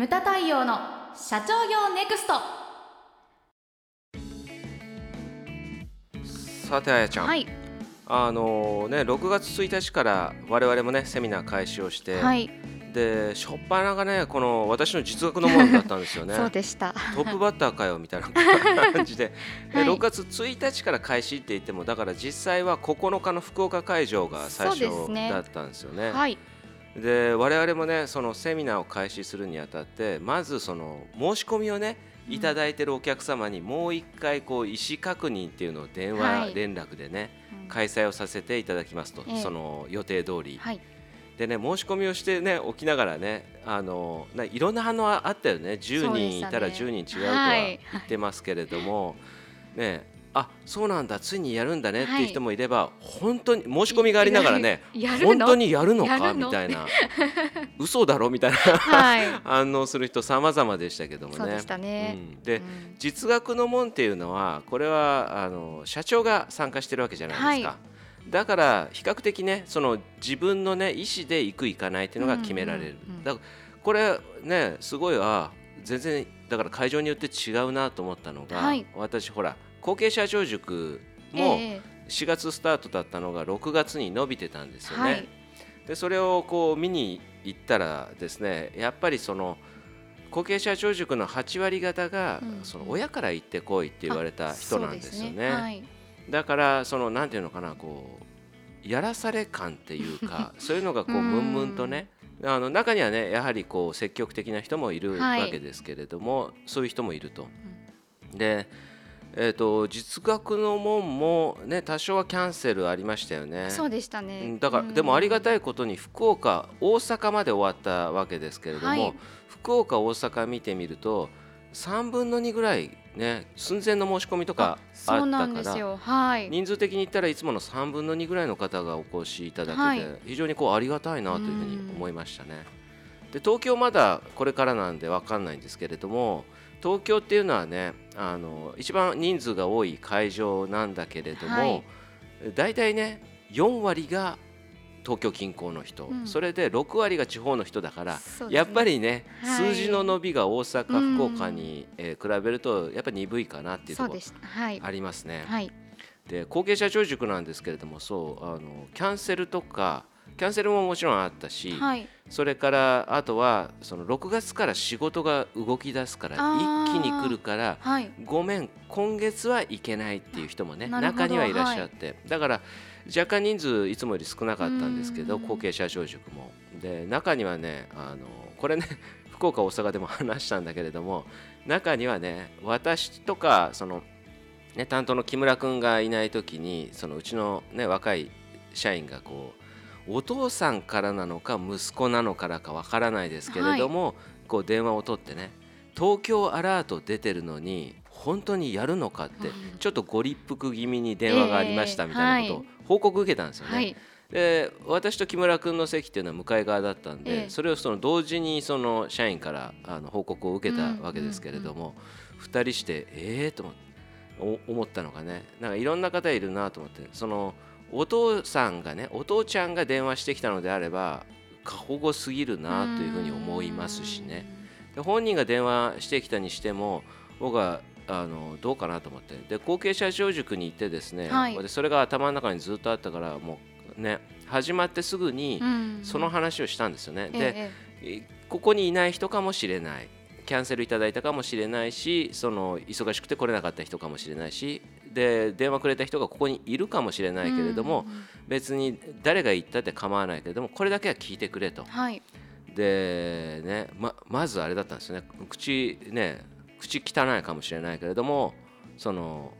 ムタ太陽の社長業ネクスト。さてあやちゃん、はい。あのね6月1日から我々もねセミナー開始をして、はい、で初っ端がねこの私の実学のものだったんですよね。そうでした。トップバッターかよみたいな感じで。で、はい。6月1日から開始って言ってもだから実際は9日の福岡会場が最初だったんですよね。はいで我々もねそのセミナーを開始するにあたってまずその申し込みをねうん。いただいてるお客様にもう一回こう意思確認っていうのを電はい。話連絡でね、うん。開催をさせていただきますと、ええ。その予定通り、はい。でね申し込みをしてね起きながらねあのないろんな反応はあったよね。10そうで人いたらしたね。10人違うとははい。言ってますけれども、ねあそうなんだ。ついにやるんだね。っていう人もいれば、本当に申し込みがありながらね本当にやるのか？みたいな。嘘だろ？みたいな。はい。反応する人様々でしたけどもね。でうん。で、うん。実学の門っていうのはこれはあの社長が参加してるわけじゃないですか、はだから比較的ねその自分のね意思で行く行かないっていうのが決められる、うんうん。うんだからこれねすごいあ全然だから会場によって違うなと思ったのが、はい。私ほら後継社長塾もええ。4月スタートだったのが6月に伸びてたんですよね、はい。でそれをこう見に行ったらですねやっぱりその後継社長塾の8割方が、うん。その親から行ってこいって言われた人なんですよね。はい。だからそのなんていうのかなこうやらされ感っていうか そういうのがこうムンムンとねあの中にはねやはりこう積極的な人もいるはい。わけですけれども、そういう人もいると。でえー、と実学の門も、ね、多少はキャンセルありましたよね。そうでしたうねんだから、うん。でもありがたいことに福岡大阪まで終わったわけですけれども、はい。福岡大阪見てみると3分の2ぐらいね寸前の申し込みとかあったからよ。はい。人数的に言ったらいつもの3分の2ぐらいの方がお越しいただけて、はい。非常にこうありがたいなというふうに思いましたね。で東京まだこれからなんで分かんないんですけれども東京っていうのはねあの一番人数が多い会場なんだけれども、はい。大体ね4割が東京近郊の人、うん。それで6割が地方の人だから、ね。やっぱりね、はい。数字の伸びが大阪、うん福岡に、えー比べるとやっぱり鈍いかなっていうところありますね。はい。で後継社長塾なんですけれどもそうあのキャンセルとかキャンセルももちろんあったし、はい。それからあとはその6月から仕事が動き出すから一気に来るからはい。ごめん今月は行けないっていう人もね中にはいらっしゃって、だから若干人数いつもより少なかったんですけどうん。後継社長塾も。で中にはねあのこれね 福岡大阪でも話したんだけれども中にはね私とかそのね、担当の木村君がいない時にそのうちの、ね、若い社員がこうお父さんからなのか息子なのからかわからないですけれども、こう電話を取ってね東京アラート出てるのに本当にやるのかってうん。ちょっとご立腹気味に電話がありましたええみたいなことを報告受けたんですよね。はい。で私と木村君の席っていうのは向かい側だったんで、ええ。それをその同時にその社員からあの報告を受けたわけですけれども、二人してええー、と思ったのがねなんかいろんな方いるなと思ってそのお父さんがねお父ちゃんが電話してきたのであれば過保護すぎるなというふうに思いますしね。で本人が電話してきたにしても僕はあのどうかなと思って。で後継者長塾に行ってですね、はい。でそれが頭の中にずっとあったからもうね始まってすぐにうんその話をしたんですよね。えで、ええ。ここにいない人かもしれないキャンセルいただいたかもしれないしその忙しくて来れなかった人かもしれないしで電話くれた人がここにいるかもしれないけれども、別に誰が言ったって構わないけれどもこれだけは聞いてくれと。はい。でねままずあれだったんですよね。口ね口汚いかもしれないけれどもその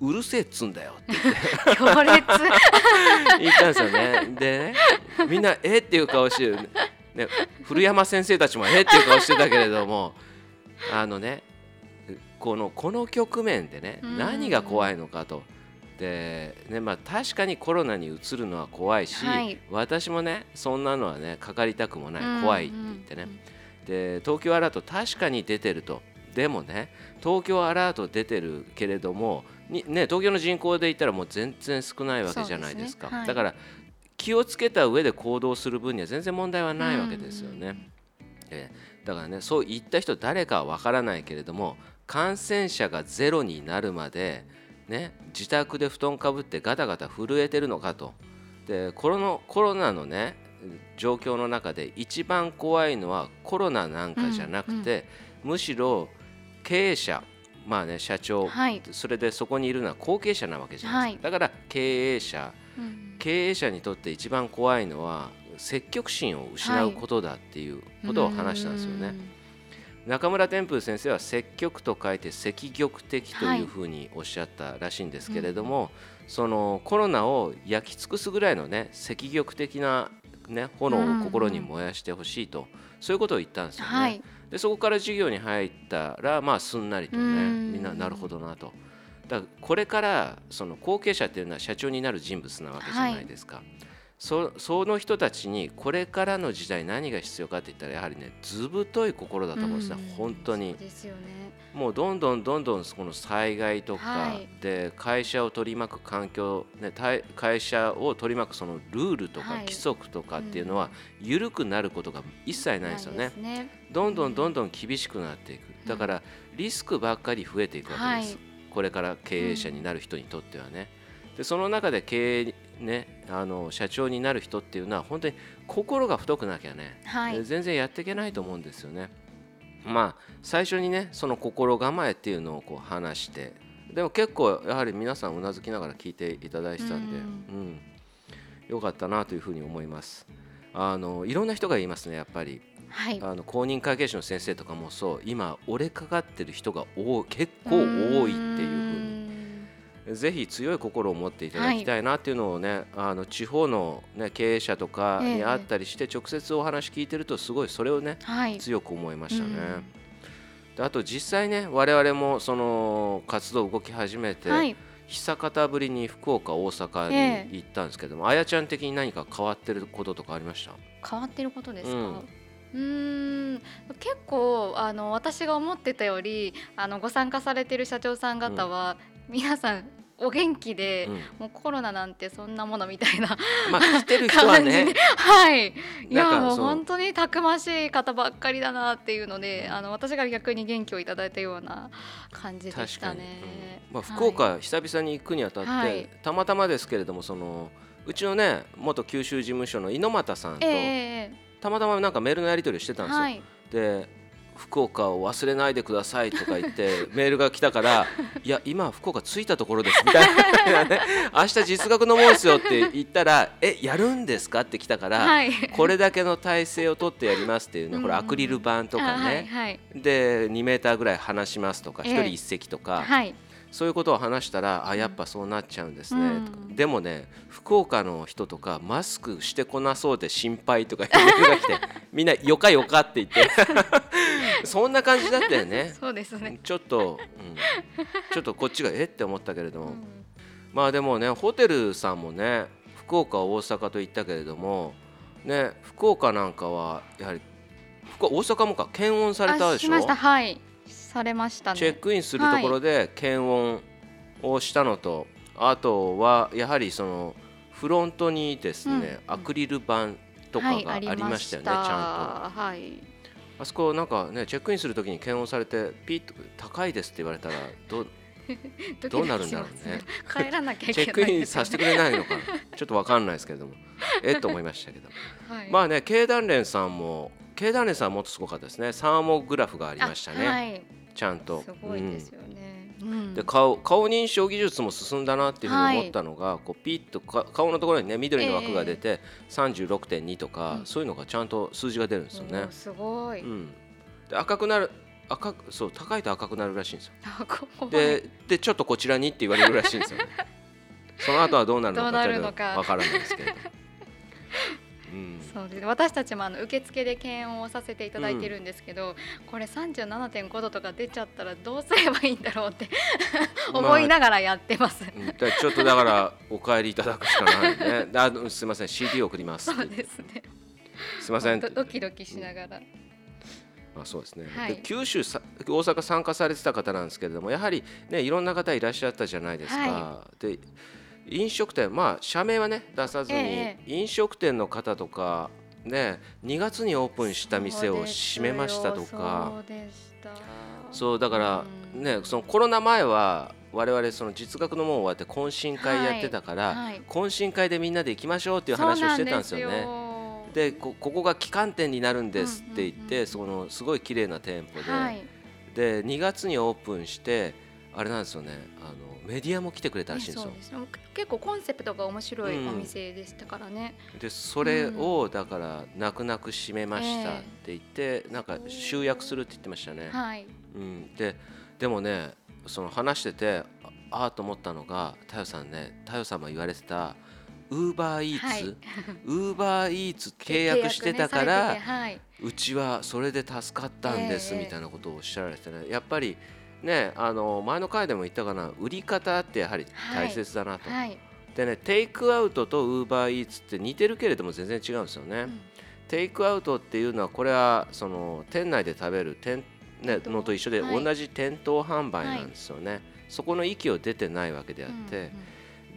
ううるせえっつんだよって強烈。言ったんですよね。でねみんなえ？っていう顔してる、ね、古山先生たちもえっていう顔してたけれども あのねこのこの局面でねうん。何が怖いのかと。でねまあ、確かにコロナにうつるのは怖いし、はい。私もねそんなのはねかかりたくもない、うん怖いって言ってね、で東京アラート確かに出てると。でもね東京アラート出てるけれどもに、ね、東京の人口で言ったらもう全然少ないわけじゃないですか。すね。はい。だから気をつけた上で行動する分には全然問題はないわけですよね。えだからねそう言った人誰かはわからないけれども感染者がゼロになるまで、ね、自宅で布団かぶってガタガタ震えてるのかと。でコロナコロナのね状況の中で一番怖いのはコロナなんかじゃなくて、むしろ経営者まあね社長、はい。それでそこにいるのは後継者なわけじゃないですか、だから経営者うん経営者にとって一番怖いのは積極心を失うことだっていうことを話したんですよね。中村天風先生は積極と書いて積極的というふうにおっしゃったらしいんですけれども、そのコロナを焼き尽くすぐらいのね積極的な、ね、炎を心に燃やしてほしいと、そういうことを言ったんですよね。はいでそこから授業に入ったらまあすんなりとねうんみんななるほどなと。だからこれからその後継者っていうのは社長になる人物なわけじゃないですか。そその人たちにこれからの時代何が必要かって言ったらやはりね図太い心だと思うんですね、うん。本当に。ね。もうどんどんどんどんこの災害とかはい。で会社を取り巻く環境、ね、対会社を取り巻くそのルールとかはい。規則とかっていうのは緩くなることが一切ないですよね。ない。ですね。どんどんどんどん厳しくなっていく。だからリスクばっかり増えていくわけです、はいこれから経営者になる人にとってはね。でその中で経営ねあの社長になる人っていうのは本当に心が太くなきゃね、はい。全然やっていけないと思うんですよね。まあ最初にねその心構えっていうのをこう話してでも結構やはり皆さんうなずきながら聞いていただいてたんで、ううん。ん。よかったなというふうに思います。あのいろんな人が言いますねやっぱりはい。あの公認会計士の先生とかもそう今折れかかってる人が多い結構多いっていうふうに。ぜひ強い心を持っていただきたいなっていうのをね、あの地方の、ね、経営者とかに会ったりして直接お話聞いてるとすごいそれをねはい。強く思いましたね。あと実際ね我々もその活動動き始めて、はい。久方ぶりに福岡大阪ええ。に行ったんですけども、あやちゃん的に何か変わってることとかありました？変わってることですか、うんうーん。結構あの私が思ってたよりあのご参加されてる社長さん方は、皆さんお元気で、うん。もうコロナなんてそんなものみたいなまあ来てる人は 感じねではい。いやもう本当にたくましい方ばっかりだなっていうのであの私が逆に元気をいただいたような感じでしたね。うん。まあ、はい。福岡、久々に行くにあたって、はい。たまたまですけれどもそのうちのね元九州事務所の猪俣さんと、ええたまたまなんかメールのやり取りをしてたんですよ。はい。で福岡を忘れないでくださいとか言って メールが来たからいや今福岡着いたところですみたいなね。明日実学のもんですよって言ったらえやるんですかって来たから、はい。これだけの体制を取ってやりますっていうね、うん。これアクリル板とかあはいね、はい。で2メーターぐらい離しますとかええ。1人1席とか、はいそういうことを話したらあやっぱそうなっちゃうんですね、うん。でもね福岡の人とかマスクしてこなそうで心配とかいうメールが来て みんなよかよかって言って。そんな感じだったよね。そうですね。ちょっと、うん、ちょっとこっちがえって思ったけれども、うん。まあでもねホテルさんもね福岡大阪と言ったけれどもね福岡なんかはやはり福岡大阪もか検温されたでしょ？あしました。はいされましたね。チェックインするところで検温をしたのと、あとはやはりそのフロントにですね、うん。アクリル板とかがありましたよね、ちゃんと。はい。とあそこなんかねチェックインするときに検温されてピッと高いですって言われたらどう どうなるんだろうね。帰らなきゃいチェッけないクインさせてくれないのかな。ちょっとわかんないですけれども。えっと思いましたけどはい、まあね経団連さんも経団連さんはもっとすごかったですね。サーモグラフがありましたね、はい。ちゃんとすごいですよね。うんで顔顔認証技術も進んだなっていうふうに思ったのが、こうピッとか顔のところにね緑の枠が出て、36.2とか、うんそういうのがちゃんと数字が出るんですよね。すごい。うん、で赤くなる赤くそう高いと赤くなるらしいんですよ。ででちょっとこちらにって言われるらしいんですよね。その後はどうなるのかちょっとわからないですけれど。うん、そうです。私たちもあの受付で検温をさせていただいてるんですけど、これ37.5度とか出ちゃったらどうすればいいんだろうって 思いながらやってます。うんだからちょっとだから お帰りいただくしかないね。で あすみません CD 送りますそうですね。すみません。ドドキドキしながら。まあ、そうですね、はい。で九州さ大阪参加されてた方なんですけれどもやはり、ね、いろんな方いらっしゃったじゃないですか、はで飲食店まあ社名はね出さずに、え飲食店の方とかね2月にオープンした店を閉めましたとか。そうだからうん。ねそのコロナ前は我々その実学の門終わって懇親会やってたから、はい懇親会でみんなで行きましょうっていう話をしてたんですよね。ねでこここが旗艦店になるんですって言って、うんうん。うんそのすごい綺麗な店舗で、はい、で2月にオープンしてあれなんですよね。あのメディアも来てくれたらしいんですよ。ね結構コンセプトが面白いうん。お店でしたからね、でそれをだから泣く泣く閉めましたって言って、なんか集約するって言ってましたね。はい。うん、ででもねその話しててああーと思ったのが太陽さんね太陽さんも言われてたウーバーイーはい。ツ ウーバーイーツ契約してたから、ねはい。うちはそれで助かったんですええみたいなことをおっしゃられてね。やっぱりねあの前の回でも言ったかな売り方ってやはり大切だなと。はい、でねテイクアウトとウーバーイーツって似てるけれども全然違うんですよね。うん。テイクアウトっていうのはこれはその店内で食べる店、ね、のと一緒ではい。同じ店頭販売なんですよね、そこの域を出てないわけであって、うんうん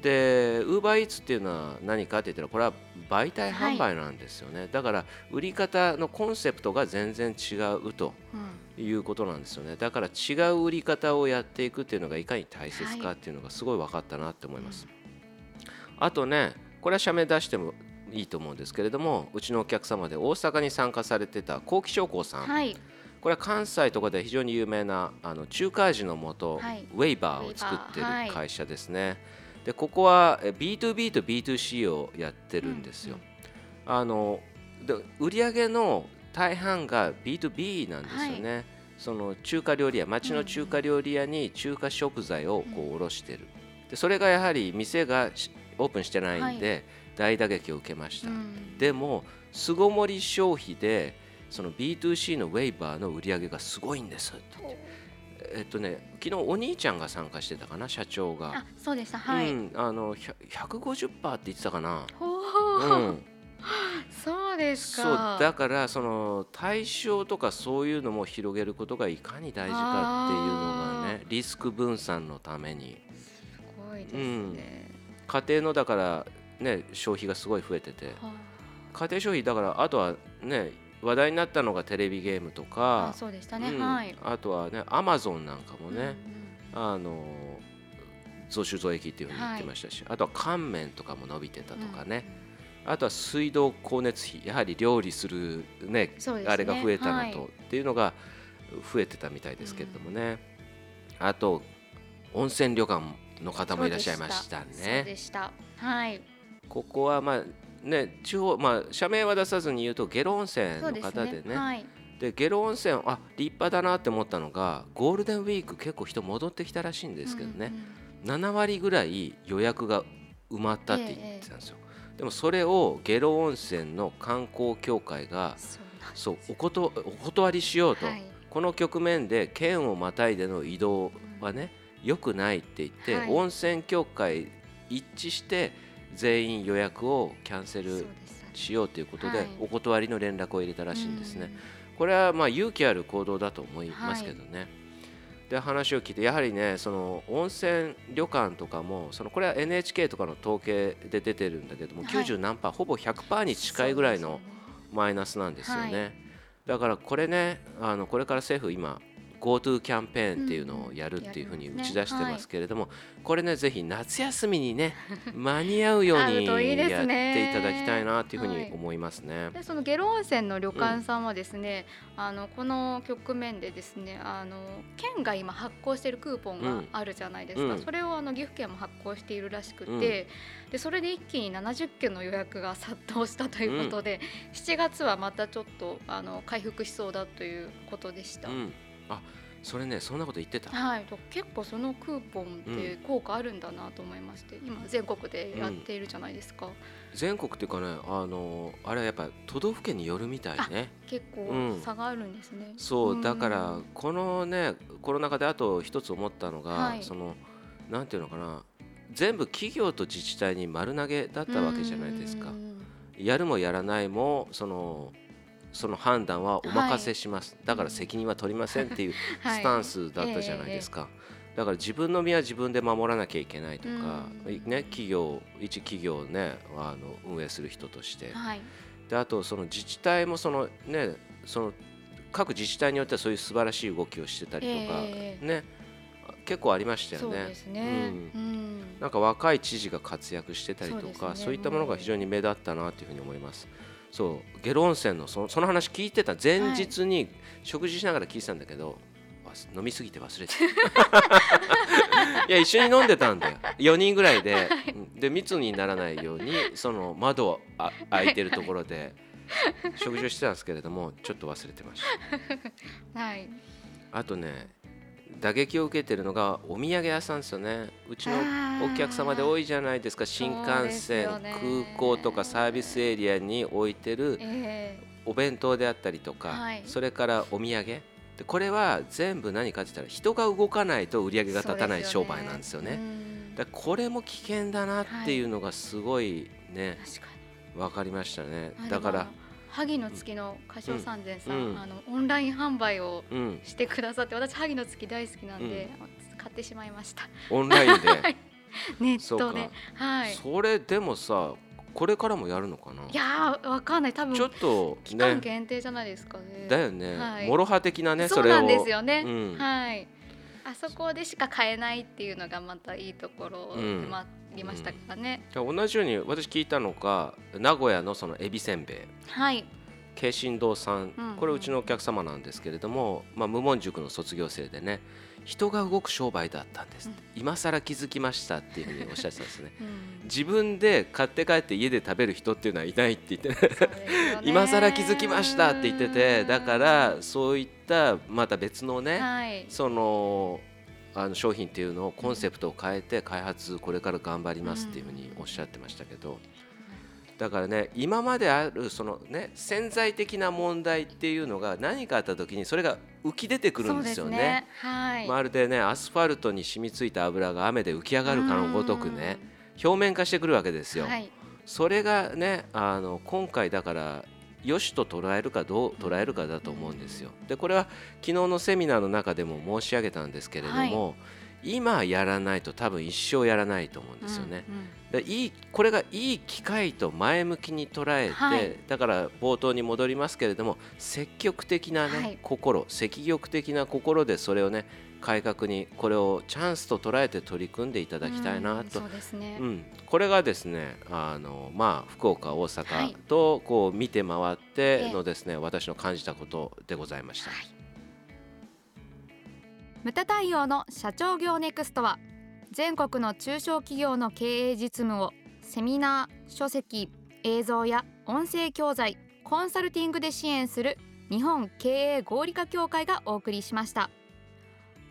でウーバーイーツっていうのは何かって言ったらこれは媒体販売なんですよね、だから売り方のコンセプトが全然違うとうん。いうことなんですよね。だから違う売り方をやっていくっていうのがいかに大切かっていうのがすごい分かったなって思います、あとねこれは社名出してもいいと思うんですけれどもうちのお客様で大阪に参加されてた幸喜商工さん、はい。これは関西とかで非常に有名なあの中華味の素、はい。ウェイバーを作ってる会社ですね、でここはえ B2B と B2C をやってるんですよ、あので売上の大半が B2B なんですよね、その中華料理屋町の中華料理屋に中華食材をこう卸してる。でそれがやはり店がしオープンしてないんで大打撃を受けました、うんでも巣ごもり消費でその B2C のウェイバーの売り上げがすごいんですってえっとね昨日お兄ちゃんが参加してたかな社長が。あそうでした。はい、うん、あの100 150%って言ってたかな、ほうーん、そうですそうかだからその対象とかそういうのも広げることがいかに大事かっていうのがねリスク分散のために。すごいですね、家庭のだからね消費がすごい増えてて。は家庭消費だからあとはね話題になったのがテレビゲームとあか。あそうでしたね、うん。はい。あとはねアマゾンなんかもね、うんあの増収増益っていうふうに言ってましたし、あとは乾麺とかも伸びてたとかね、あとは水道光熱費やはり料理するねね。あれが増えたのと、はい。っていうのが増えてたみたいですけれどもね、あと温泉旅館の方もいらっしゃいましたそうねでした。はい。ここはまあね地方まあ社名は出さずに言うと下呂温泉のそうです方でね。ねはい。で下呂温泉あ立派だなって思ったのがゴールデンウィーク結構人戻ってきたらしいんですけどね、7割ぐらい予約が埋まったって言ってたんですよ、でもそれを下呂温泉の観光協会がそうおことお断りしようと、はい。この局面で県をまたいでの移動はね良くないって言って、はい。温泉協会一致して全員予約をキャンセルしようということで、はい。お断りの連絡を入れたらしいんですね。うん。これはまあ勇気ある行動だと思いますけどね。で話を聞いてやはりねその温泉旅館とかもそのこれは NHK とかの統計で出てるんだけども、はい。90何パーほぼ100%に近いぐらいのマイナスなんですよね。はだからこれねあのこれから政府今 GoTo キャンペーンっていうのをやるっていうふうに打ち出してますけれども、これねぜひ夏休みにね間に合うように やってねいただきたいなっていうふうはい。に思いますね。でその下呂温泉の旅館さんはですね、あのこの局面でですねあの県が今発行しているクーポンがあるじゃないですか、うん。それをあの岐阜県も発行しているらしくて、うん。でそれで一気に70件の予約が殺到したということで、7月はまたちょっとあの回復しそうだということでした。うん、あそれねそんなこと言ってた。はい、と結構そのクーポンって効果あるんだなと思いまして、今全国でやっているじゃないですか、全国っていうかねあのあれはやっぱ都道府県によるみたいね。結構うん差があるんですね。そうだからんこのねコロナ禍であと一つ思ったのが、はい。そのなんていうのかな全部企業と自治体に丸投げだったわけじゃないですか。うん。やるもやらないもそのその判断はお任せします、だから責任は取りませんっていう はい。スタンスだったじゃないですか、だから自分の身は自分で守らなきゃいけないとか、うん。ね、企業一企業をねあの運営する人として、はい、であとその自治体もそのねその各自治体によってはそういう素晴らしい動きをしてたりとか、ええ。ね結構ありましたよね。ね。うん。うん。なんか若い知事が活躍してたりとかそう,、ね。いったものが非常に目立ったなというふうに思います。そう下呂温泉のそのその話聞いてた前日に食事しながら聞いてたんだけど、わ飲みすぎて忘れてた。いや一緒に飲んでたんだよ。4人ぐらいで、うんで密にならないようにその窓をあ開いてるところで食事をしてたんですけれどもちょっと忘れてました。はい。あとね打撃を受けてるのがお土産屋さんですよね。うちのお客様で多いじゃないですか。新幹線、空港とかサービスエリアに置いてるえお弁当であったりとか、はい。それからお土産。でこれは全部何かって言ったら人が動かないと売り上げが立たない商売なんですよね。うんだこれも危険だなっていうのがすごいね、確かに。分かりましたね。あだから萩の月の歌唱三千さん、うん。あのオンライン販売をうん。してくださって私萩の月大好きなんで、買ってしまいました。オンラインで？ネットで。はい。それでもさこれからもやるのかな？いやーわかんない。多分ちょっと期間ね限定じゃないですかね。だよね、はい。モロハ的なねそうれをそなんですよね、うんはい。あそこでしか買えないっていうのがまたいいところでうんもありましたからね、同じように私聞いたのが名古屋のそのエビせんべい。はい。桂新堂さん、うんこれうちのお客様なんですけれども、まあ、無門塾の卒業生でね人が動く商売だったんですって、今更気づきましたっていうふうにおっしゃってたんですね。うん。自分で買って帰って家で食べる人っていうのはいないって言って、ね。今更気づきましたって言っててだからそういったまた別のね、はい。そのあの商品っていうのをコンセプトを変えて開発これから頑張りますっていうふうにおっしゃってましたけどだからね今まであるそのね潜在的な問題っていうのが何かあった時にそれが浮き出てくるんですよね。ね。はい、まるでねアスファルトに染みついた油が雨で浮き上がるかのごとくね表面化してくるわけですよ。はい。それがねあの今回だから良しと捉えるかどう捉えるかだと思うんですよ。でこれは昨日のセミナーの中でも申し上げたんですけれども、今やらないと多分一生やらないと思うんですよね。うんうんでいいこれがいい機会と前向きに捉えて、はいだから冒頭に戻りますけれども積極的な、ねはい心積極的な心でそれをね改革にこれをチャンスと捉えて取り組んでいただきたいなと。うんね、うん、これがですねあの、まあ、福岡大は阪い。とこう見て回ってええ。のですね、私の感じたことでございました。無駄対応の社長業ネクストは全国の中小企業の経営実務をセミナー書籍映像や音声教材コンサルティングで支援する日本経営合理化協会がお送りしました